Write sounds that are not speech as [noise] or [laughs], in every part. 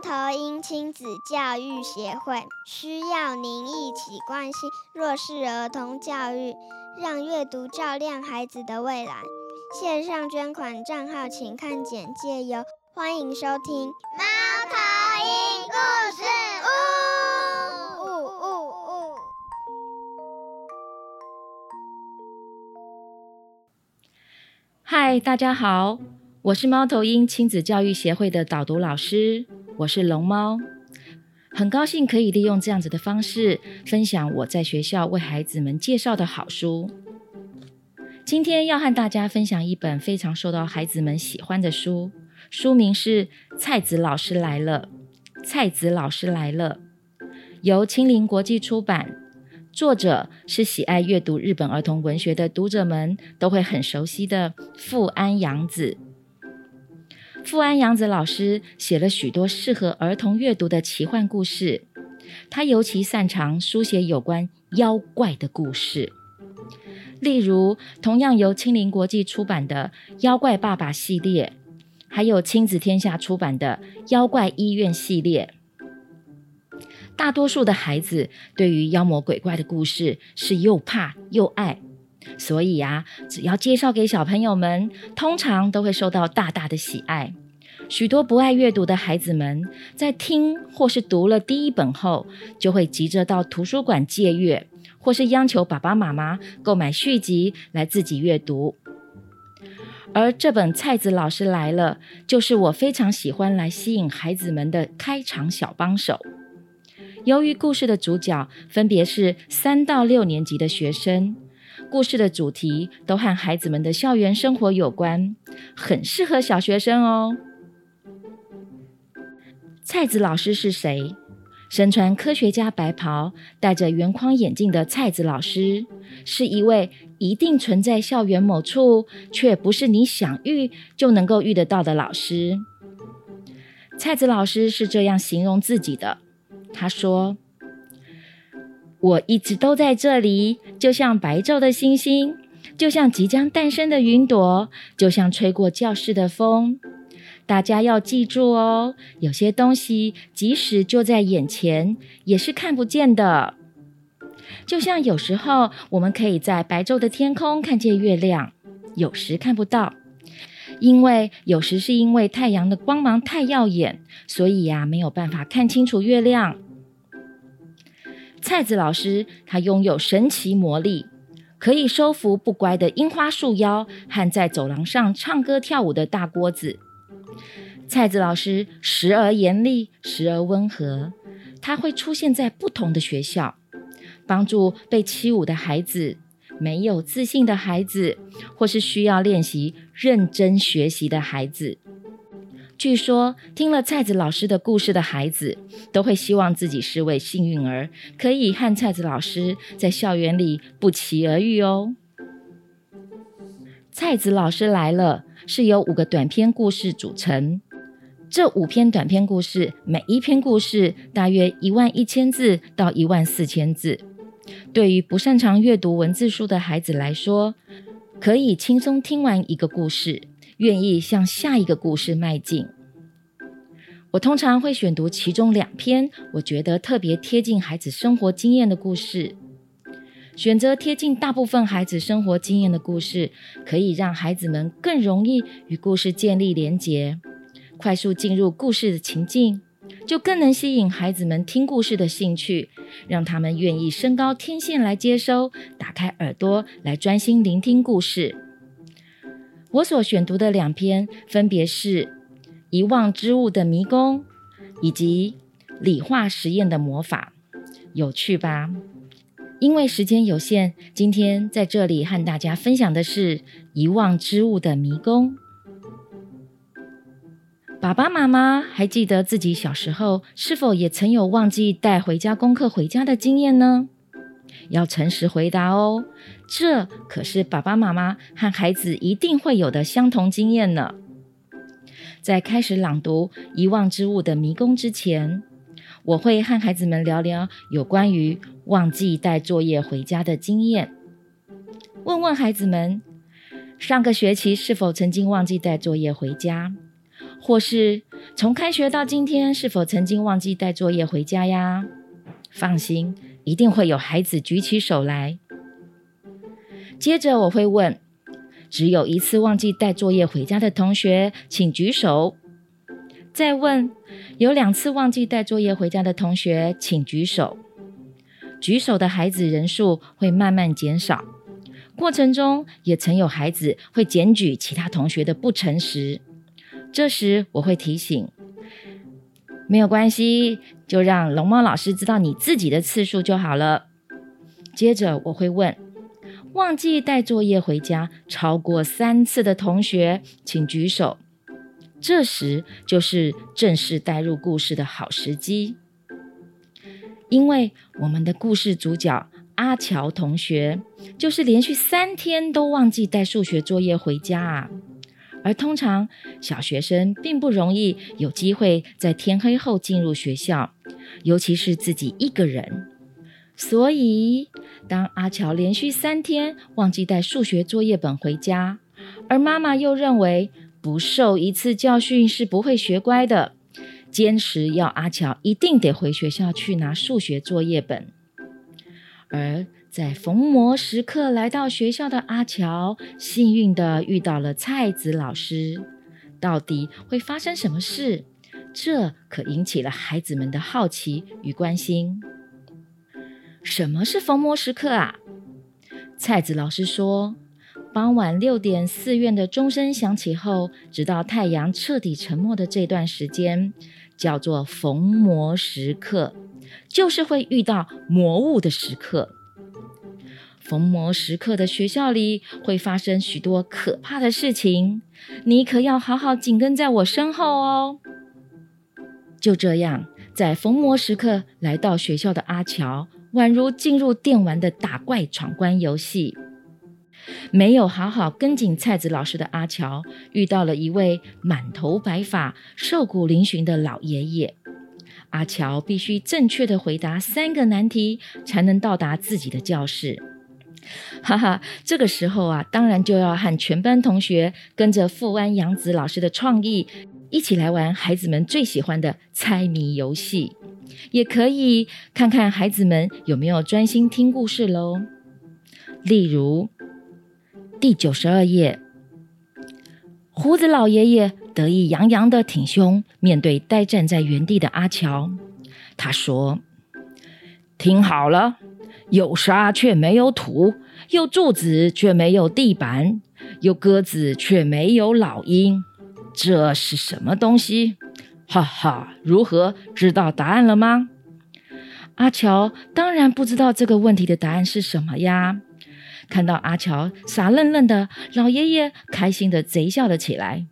猫头鹰亲子教育协会需要您一起关心弱势儿童教育，让阅读照亮孩子的未来。线上捐款账号请看简介哟。欢迎收听猫头鹰故事屋。呜呜呜！嗨，大家好，我是猫头鹰亲子教育协会的导读老师，我是龙猫，很高兴可以利用这样子的方式分享我在学校为孩子们介绍的好书。今天要和大家分享一本非常受到孩子们喜欢的书，书名是《菜子老师来了》。菜子老师来了，由青林国际出版，作者是喜爱阅读日本儿童文学的读者们都会很熟悉的富安洋子。富安洋子老师写了许多适合儿童阅读的奇幻故事，他尤其擅长书写有关妖怪的故事。例如，同样由青林国际出版的《妖怪爸爸》系列，还有亲子天下出版的《妖怪医院》系列。大多数的孩子对于妖魔鬼怪的故事是又怕又爱，所以啊，只要介绍给小朋友们，通常都会受到大大的喜爱。许多不爱阅读的孩子们，在听或是读了第一本后，就会急着到图书馆借阅。或是央求爸爸妈妈购买续集来自己阅读，而这本《菜子老师来了》就是我非常喜欢来吸引孩子们的开场小帮手。由于故事的主角分别是三到六年级的学生，故事的主题都和孩子们的校园生活有关，很适合小学生哦。菜子老师是谁？身穿科学家白袍、戴着圆框眼镜的菜子老师，是一位一定存在校园某处，却不是你想遇就能够遇得到的老师。菜子老师是这样形容自己的：“他说，我一直都在这里，就像白昼的星星，就像即将诞生的云朵，就像吹过教室的风。”大家要记住哦，有些东西即使就在眼前，也是看不见的。就像有时候我们可以在白昼的天空看见月亮，有时看不到，因为有时是因为太阳的光芒太耀眼，所以呀没有办法看清楚月亮。菜子老师他拥有神奇魔力，可以收服不乖的樱花树妖和在走廊上唱歌跳舞的大锅子。菜子老师时而严厉，时而温和。他会出现在不同的学校，帮助被欺侮的孩子、没有自信的孩子，或是需要练习认真学习的孩子。据说，听了菜子老师的故事的孩子，都会希望自己是位幸运儿，可以和菜子老师在校园里不期而遇哦。菜子老师来了。是由五个短篇故事组成。这五篇短篇故事，每一篇故事大约一万一千字到一万四千字。对于不擅长阅读文字书的孩子来说，可以轻松听完一个故事，愿意向下一个故事迈进。我通常会选读其中两篇，我觉得特别贴近孩子生活经验的故事。选择贴近大部分孩子生活经验的故事，可以让孩子们更容易与故事建立连结，快速进入故事的情境，就更能吸引孩子们听故事的兴趣，让他们愿意升高天线来接收，打开耳朵来专心聆听故事。我所选读的两篇分别是《遗忘之物的迷宫》以及《理化实验的魔法》，有趣吧？因为时间有限，今天在这里和大家分享的是遗忘之物的迷宫。爸爸妈妈还记得自己小时候是否也曾有忘记带回家功课回家的经验呢？要诚实回答哦，这可是爸爸妈妈和孩子一定会有的相同经验呢。在开始朗读《遗忘之物的迷宫》之前。我会和孩子们聊聊有关于忘记带作业回家的经验，问问孩子们上个学期是否曾经忘记带作业回家，或是从开学到今天，是否曾经忘记带作业回家呀？放心，一定会有孩子举起手来。接着我会问：只有一次忘记带作业回家的同学，请举手。再问：有两次忘记带作业回家的同学，请举手。举手的孩子人数会慢慢减少，过程中也曾有孩子会检举其他同学的不诚实。这时我会提醒：没有关系，就让龙猫老师知道你自己的次数就好了。接着我会问：忘记带作业回家超过三次的同学，请举手。这时就是正式带入故事的好时机。因为我们的故事主角阿乔同学，就是连续三天都忘记带数学作业回家啊。而通常小学生并不容易有机会在天黑后进入学校，尤其是自己一个人。所以，当阿乔连续三天忘记带数学作业本回家，而妈妈又认为不受一次教训是不会学乖的。坚持要阿乔一定得回学校去拿数学作业本，而在逢魔时刻来到学校的阿乔，幸运的遇到了菜子老师。到底会发生什么事？这可引起了孩子们的好奇与关心。什么是逢魔时刻啊？菜子老师说，傍晚六点，寺院的钟声响起后，直到太阳彻底沉没的这段时间。叫做逢魔时刻，就是会遇到魔物的时刻。逢魔时刻的学校里会发生许多可怕的事情，你可要好好紧跟在我身后哦。就这样，在逢魔时刻来到学校的阿乔，宛如进入电玩的打怪闯关游戏。没有好好跟紧菜子老师的阿乔，遇到了一位满头白发、瘦骨嶙峋的老爷爷。阿乔必须正确的回答三个难题，才能到达自己的教室。哈哈，这个时候啊，当然就要和全班同学跟着富安洋子老师的创意，一起来玩孩子们最喜欢的猜谜游戏。也可以看看孩子们有没有专心听故事喽。例如。第九十二页，胡子老爷爷得意洋洋的挺胸，面对呆站在原地的阿乔，他说：“听好了，有沙却没有土，有柱子却没有地板，有鸽子却没有老鹰，这是什么东西？”哈哈，如何知道答案了吗？阿乔当然不知道这个问题的答案是什么呀。看到阿乔傻愣愣的，老爷爷开心的贼笑了起来。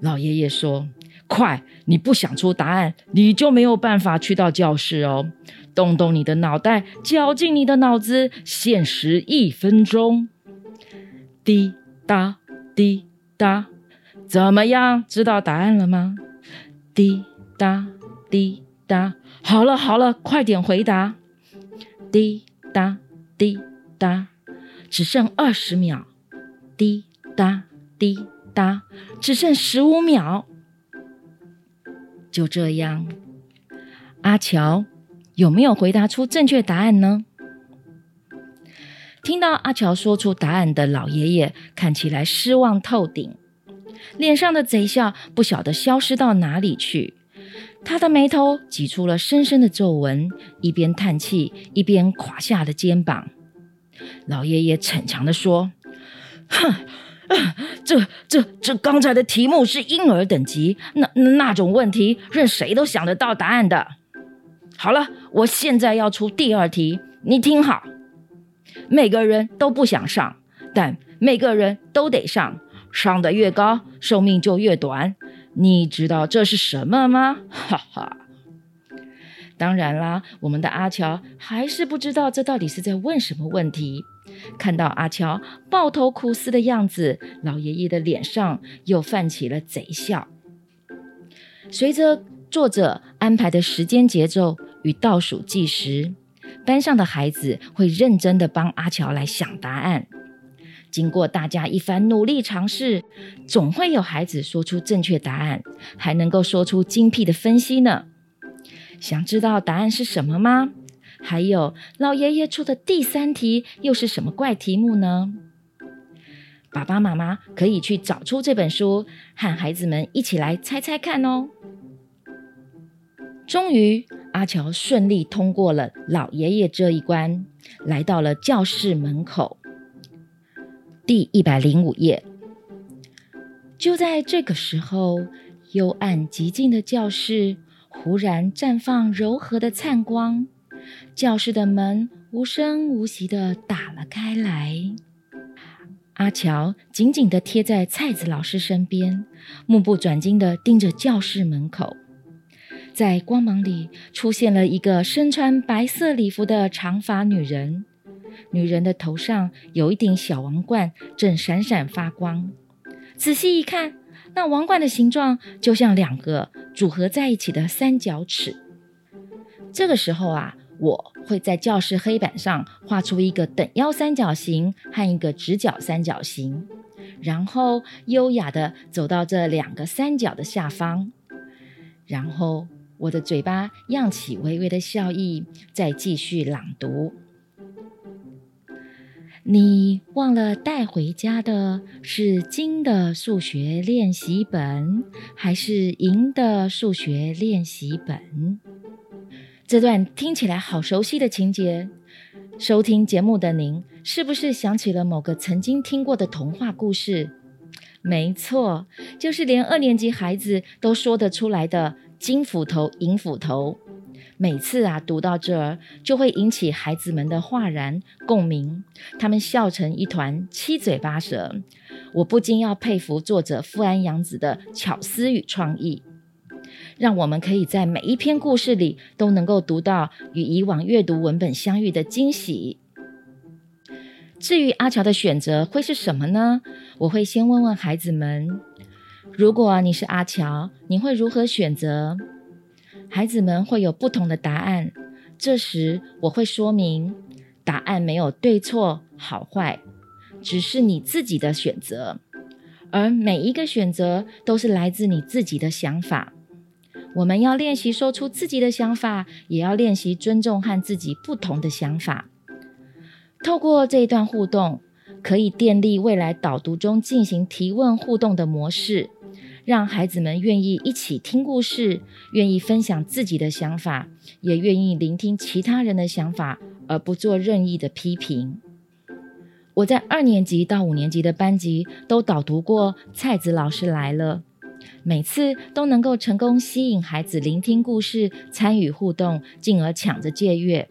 老爷爷说：“快，你不想出答案，你就没有办法去到教室哦。动动你的脑袋，绞尽你的脑子，限时一分钟。”滴答滴答，怎么样？知道答案了吗？滴答滴答，好了好了，快点回答。滴答滴答。只剩二十秒，滴答滴答，只剩十五秒。就这样，阿乔有没有回答出正确答案呢？听到阿乔说出答案的老爷爷看起来失望透顶，脸上的贼笑不晓得消失到哪里去。他的眉头挤出了深深的皱纹，一边叹气，一边垮下了肩膀。老爷爷逞强的说：“哼，[laughs] [laughs] 这、这、这刚才的题目是婴儿等级，那那种问题，任谁都想得到答案的。好了，我现在要出第二题，你听好。每个人都不想上，但每个人都得上，上的越高，寿命就越短。你知道这是什么吗？哈哈。”当然啦，我们的阿乔还是不知道这到底是在问什么问题。看到阿乔抱头苦思的样子，老爷爷的脸上又泛起了贼笑。随着作者安排的时间节奏与倒数计时，班上的孩子会认真的帮阿乔来想答案。经过大家一番努力尝试，总会有孩子说出正确答案，还能够说出精辟的分析呢。想知道答案是什么吗？还有老爷爷出的第三题又是什么怪题目呢？爸爸妈妈可以去找出这本书，和孩子们一起来猜猜看哦。终于，阿乔顺利通过了老爷爷这一关，来到了教室门口。第一百零五页。就在这个时候，幽暗寂静的教室忽然绽放柔和的灿光，教室的门无声无息的打了开来。阿乔紧紧的贴在菜子老师身边，目不转睛的盯着教室门口。在光芒里，出现了一个身穿白色礼服的长发女人。女人的头上有一顶小王冠，正闪闪发光。仔细一看，那王冠的形状就像两个组合在一起的三角尺。这个时候啊，我会在教室黑板上画出一个等腰三角形和一个直角三角形，然后优雅的走到这两个三角的下方，然后。我的嘴巴漾起微微的笑意，再继续朗读。你忘了带回家的是金的数学练习本，还是银的数学练习本？这段听起来好熟悉的情节，收听节目的您是不是想起了某个曾经听过的童话故事？没错，就是连二年级孩子都说得出来的。金斧头，银斧头，每次啊读到这儿，就会引起孩子们的哗然共鸣，他们笑成一团，七嘴八舌。我不禁要佩服作者富安洋子的巧思与创意，让我们可以在每一篇故事里都能够读到与以往阅读文本相遇的惊喜。至于阿乔的选择会是什么呢？我会先问问孩子们。如果你是阿乔，你会如何选择？孩子们会有不同的答案。这时，我会说明，答案没有对错、好坏，只是你自己的选择。而每一个选择都是来自你自己的想法。我们要练习说出自己的想法，也要练习尊重和自己不同的想法。透过这一段互动，可以建立未来导读中进行提问互动的模式。让孩子们愿意一起听故事，愿意分享自己的想法，也愿意聆听其他人的想法，而不做任意的批评。我在二年级到五年级的班级都导读过《菜子老师来了》，每次都能够成功吸引孩子聆听故事、参与互动，进而抢着借阅。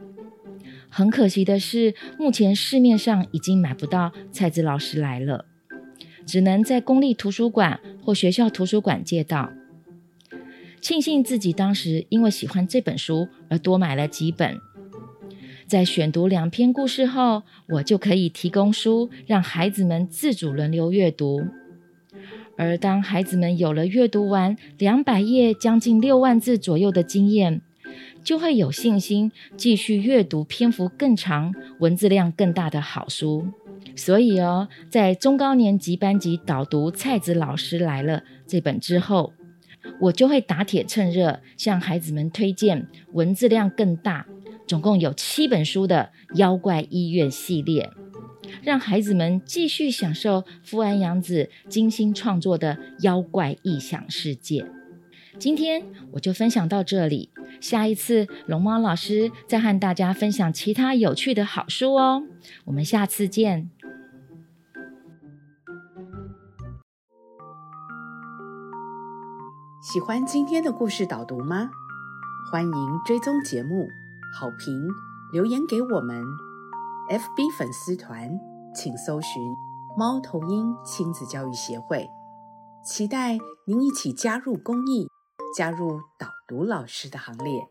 很可惜的是，目前市面上已经买不到《菜子老师来了》。只能在公立图书馆或学校图书馆借到。庆幸自己当时因为喜欢这本书而多买了几本。在选读两篇故事后，我就可以提供书，让孩子们自主轮流阅读。而当孩子们有了阅读完两百页、将近六万字左右的经验，就会有信心继续阅读篇幅更长、文字量更大的好书。所以哦，在中高年级班级导读《菜子老师来了》这本之后，我就会打铁趁热，向孩子们推荐文字量更大、总共有七本书的《妖怪医院》系列，让孩子们继续享受富安洋子精心创作的妖怪异想世界。今天我就分享到这里，下一次龙猫老师再和大家分享其他有趣的好书哦。我们下次见。喜欢今天的故事导读吗？欢迎追踪节目，好评留言给我们。FB 粉丝团请搜寻“猫头鹰亲子教育协会”，期待您一起加入公益，加入导读老师的行列。